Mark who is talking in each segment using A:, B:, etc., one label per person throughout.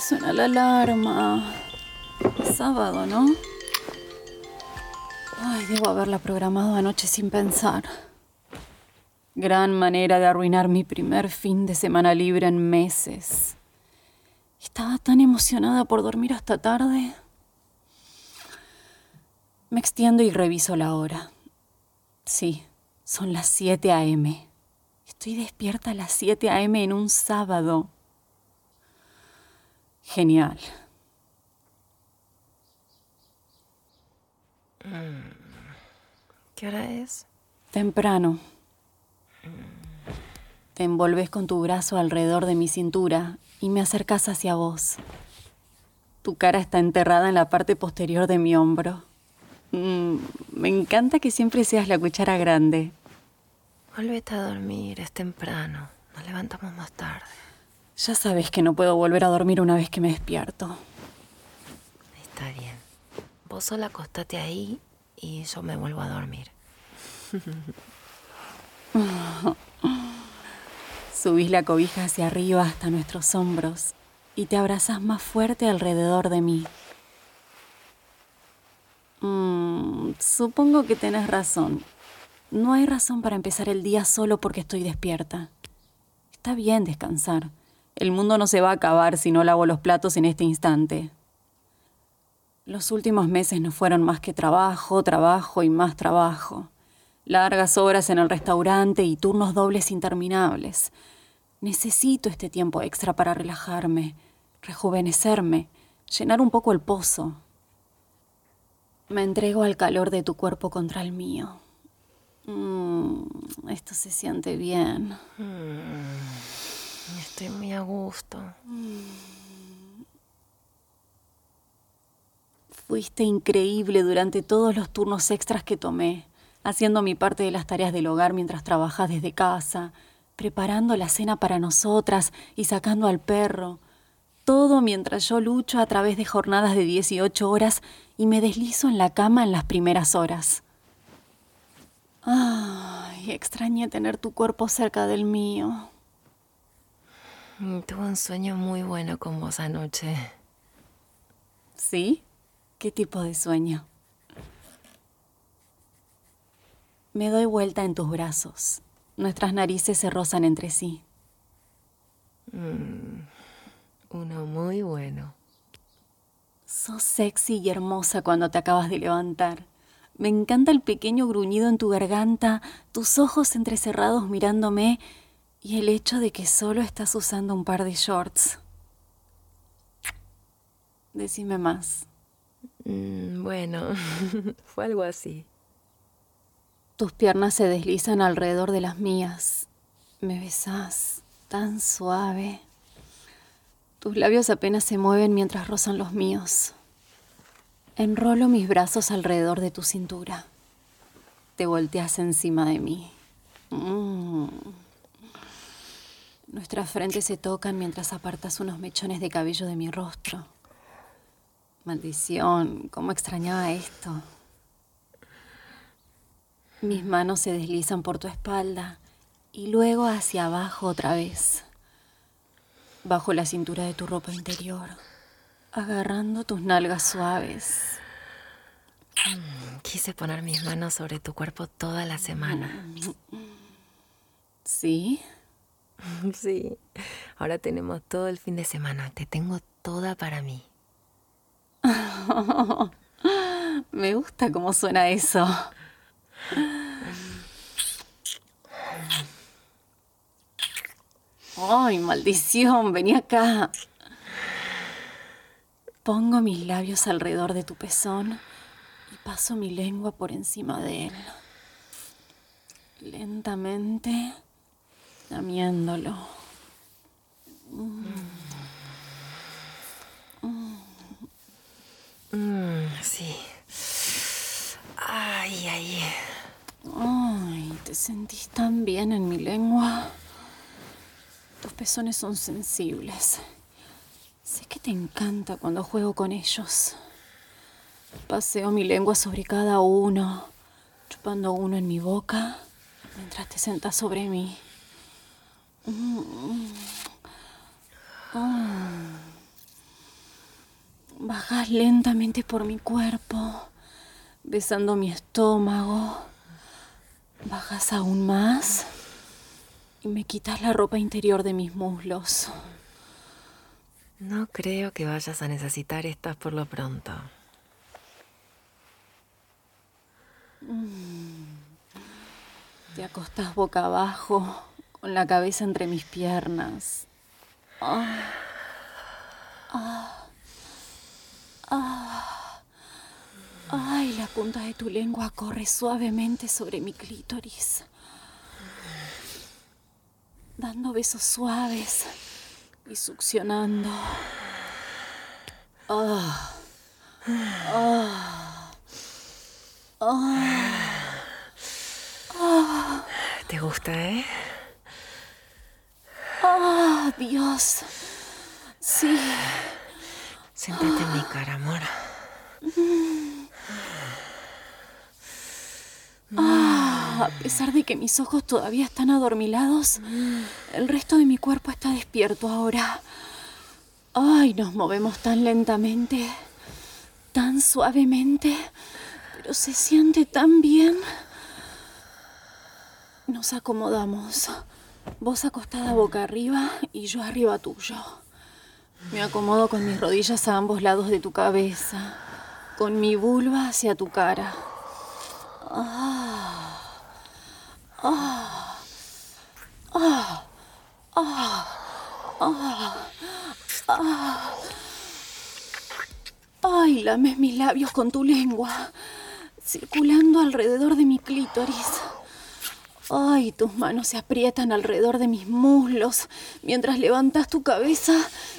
A: suena la alarma? Sábado, ¿no? Ay, debo haberla programado anoche sin pensar. Gran manera de arruinar mi primer fin de semana libre en meses. Estaba tan emocionada por dormir hasta tarde. Me extiendo y reviso la hora. Sí, son las 7 a.m. Estoy despierta a las 7 a.m. en un sábado. Genial.
B: ¿Qué hora es?
A: Temprano. Te envolves con tu brazo alrededor de mi cintura y me acercas hacia vos. Tu cara está enterrada en la parte posterior de mi hombro. Mm, me encanta que siempre seas la cuchara grande.
B: Volvete a dormir, es temprano. Nos levantamos más tarde.
A: Ya sabes que no puedo volver a dormir una vez que me despierto.
B: Está bien. Vos solo acostate ahí y yo me vuelvo a dormir.
A: Subís la cobija hacia arriba hasta nuestros hombros y te abrazas más fuerte alrededor de mí. Mm, supongo que tenés razón. No hay razón para empezar el día solo porque estoy despierta. Está bien descansar. El mundo no se va a acabar si no lavo los platos en este instante. Los últimos meses no fueron más que trabajo, trabajo y más trabajo. Largas horas en el restaurante y turnos dobles interminables. Necesito este tiempo extra para relajarme, rejuvenecerme, llenar un poco el pozo. Me entrego al calor de tu cuerpo contra el mío. Mm, esto se siente bien.
B: Mm, estoy muy a gusto.
A: Fuiste increíble durante todos los turnos extras que tomé, haciendo mi parte de las tareas del hogar mientras trabajas desde casa, preparando la cena para nosotras y sacando al perro. Todo mientras yo lucho a través de jornadas de 18 horas y me deslizo en la cama en las primeras horas. Ay, extrañé tener tu cuerpo cerca del mío.
B: Tuve un sueño muy bueno con vos anoche.
A: ¿Sí? ¿Qué tipo de sueño? Me doy vuelta en tus brazos. Nuestras narices se rozan entre sí.
B: Mm, uno muy bueno.
A: Sos sexy y hermosa cuando te acabas de levantar. Me encanta el pequeño gruñido en tu garganta, tus ojos entrecerrados mirándome y el hecho de que solo estás usando un par de shorts. Decime más.
B: Mm, bueno, fue algo así.
A: Tus piernas se deslizan alrededor de las mías. Me besas tan suave. Tus labios apenas se mueven mientras rozan los míos. Enrolo mis brazos alrededor de tu cintura. Te volteas encima de mí. Mm. Nuestras frentes se tocan mientras apartas unos mechones de cabello de mi rostro. Maldición, cómo extrañaba esto. Mis manos se deslizan por tu espalda y luego hacia abajo otra vez, bajo la cintura de tu ropa interior, agarrando tus nalgas suaves.
B: Quise poner mis manos sobre tu cuerpo toda la semana.
A: ¿Sí?
B: Sí. Ahora tenemos todo el fin de semana. Te tengo toda para mí.
A: Me gusta cómo suena eso. Ay, maldición, vení acá. Pongo mis labios alrededor de tu pezón y paso mi lengua por encima de él. Lentamente, lamiéndolo.
B: Mm, sí. Ay, ay.
A: Ay, te sentís tan bien en mi lengua. Tus pezones son sensibles. Sé que te encanta cuando juego con ellos. Paseo mi lengua sobre cada uno, chupando uno en mi boca mientras te sentas sobre mí. Mm. Oh. Bajas lentamente por mi cuerpo, besando mi estómago. Bajas aún más y me quitas la ropa interior de mis muslos.
B: No creo que vayas a necesitar estas por lo pronto.
A: Te acostas boca abajo, con la cabeza entre mis piernas. Ah. Ah. Ah. Ay, la punta de tu lengua corre suavemente sobre mi clítoris, dando besos suaves y succionando. Ah. Ah. Ah.
B: ¿Te gusta, eh?
A: Dios. Sí.
B: Siéntate en mi cara, amor.
A: Ah, a pesar de que mis ojos todavía están adormilados, el resto de mi cuerpo está despierto ahora. Ay, nos movemos tan lentamente, tan suavemente, pero se siente tan bien. Nos acomodamos. Vos acostada boca arriba y yo arriba tuyo. Me acomodo con mis rodillas a ambos lados de tu cabeza, con mi vulva hacia tu cara. Ah, ah, ah, ah, ah, lames mis labios con tu lengua, circulando alrededor de mi clítoris. Ay, tus manos se aprietan alrededor de mis muslos mientras levantas tu cabeza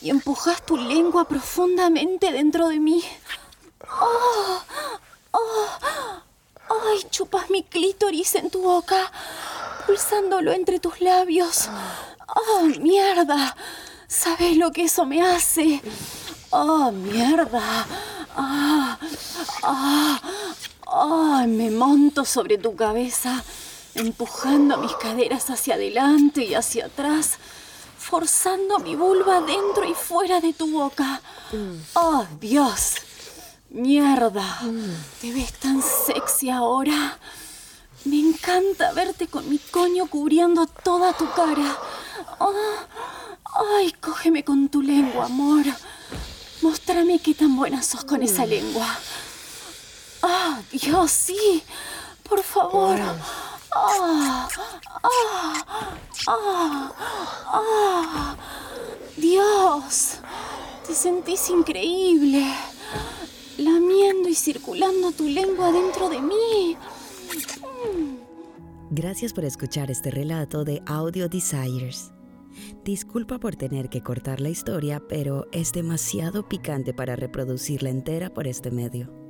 A: y empujas tu lengua profundamente dentro de mí. Oh, oh, ay, chupas mi clítoris en tu boca, pulsándolo entre tus labios. Oh, mierda. ¿Sabes lo que eso me hace? Oh, mierda. Ah, ah, ah, me monto sobre tu cabeza empujando mis caderas hacia adelante y hacia atrás, forzando mi vulva dentro y fuera de tu boca. ¡Oh, Dios! ¡Mierda! ¿Te ves tan sexy ahora? Me encanta verte con mi coño cubriendo toda tu cara. ¡Ay, cógeme con tu lengua, amor! Mostrame qué tan buena sos con esa lengua. ¡Ah, Dios, sí! Por favor. ¡Ah! ¡Ah! ¡Ah! ¡Dios! Te sentís increíble. Lamiendo y circulando tu lengua dentro de mí.
C: Gracias por escuchar este relato de Audio Desires. Disculpa por tener que cortar la historia, pero es demasiado picante para reproducirla entera por este medio.